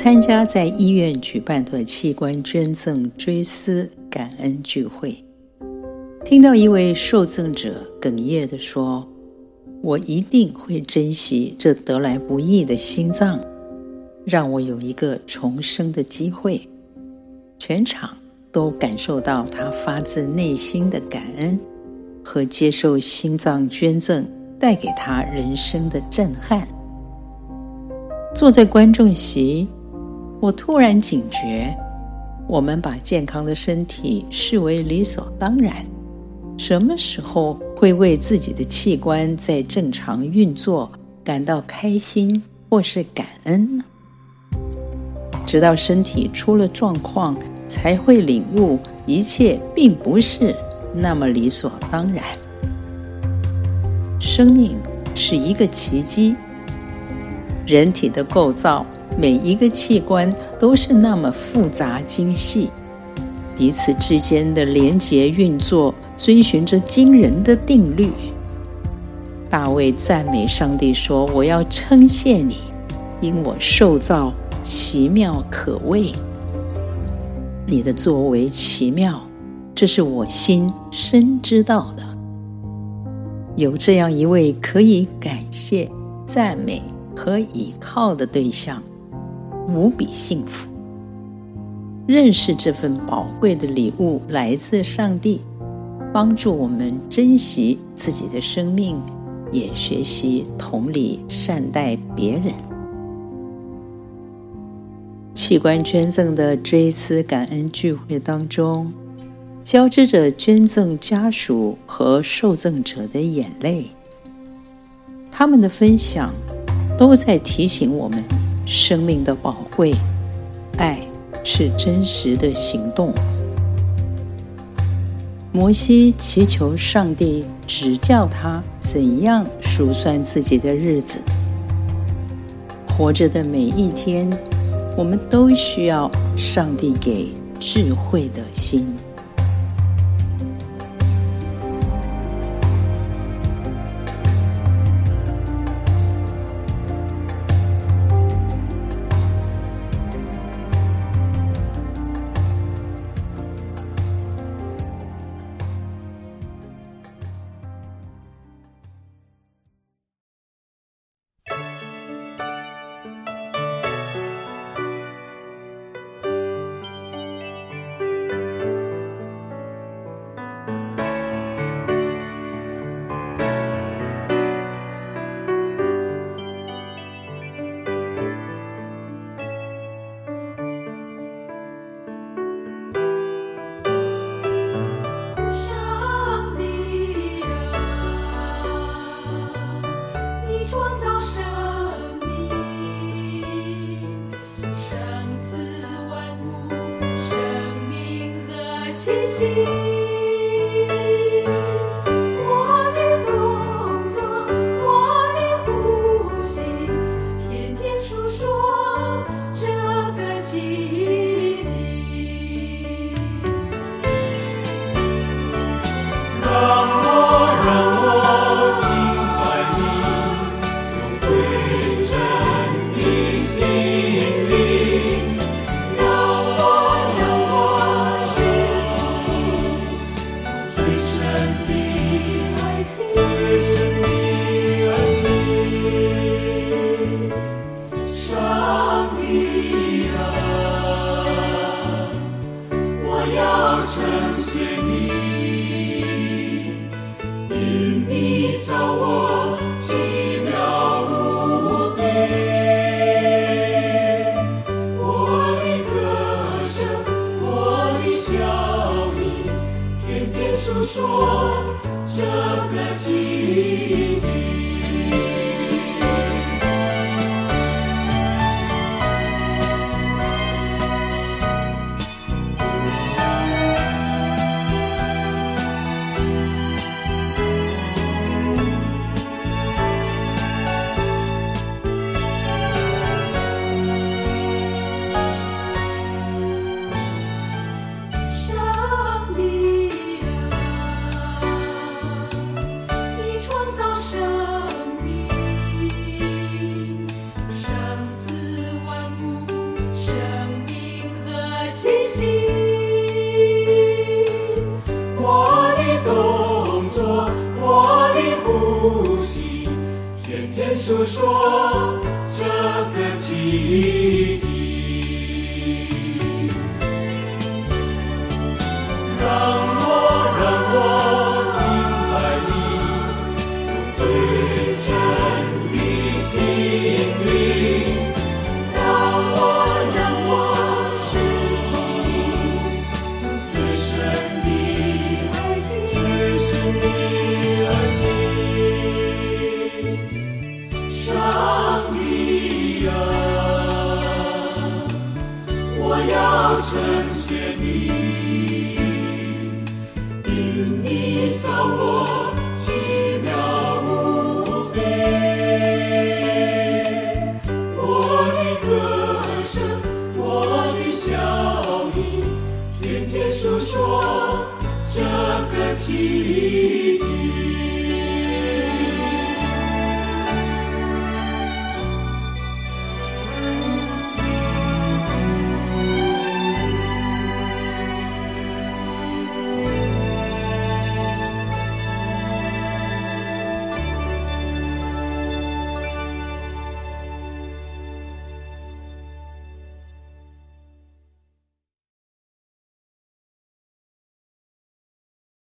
参加在医院举办的器官捐赠追思感恩聚会，听到一位受赠者哽咽地说：“我一定会珍惜这得来不易的心脏，让我有一个重生的机会。”全场都感受到他发自内心的感恩和接受心脏捐赠带给他人生的震撼。坐在观众席。我突然警觉，我们把健康的身体视为理所当然，什么时候会为自己的器官在正常运作感到开心或是感恩呢？直到身体出了状况，才会领悟一切并不是那么理所当然。生命是一个奇迹，人体的构造。每一个器官都是那么复杂精细，彼此之间的连结运作，遵循着惊人的定律。大卫赞美上帝说：“我要称谢你，因我受造奇妙可畏。你的作为奇妙，这是我心深知道的。有这样一位可以感谢、赞美和倚靠的对象。”无比幸福，认识这份宝贵的礼物来自上帝，帮助我们珍惜自己的生命，也学习同理善待别人。器官捐赠的追思感恩聚会当中，交织着捐赠家属和受赠者的眼泪，他们的分享都在提醒我们。生命的宝贵，爱是真实的行动。摩西祈求上帝指教他怎样数算自己的日子。活着的每一天，我们都需要上帝给智慧的心。see. 说这个季就。说称谢你，因你造我奇妙无比。我的歌声，我的笑语，天天诉说这个情。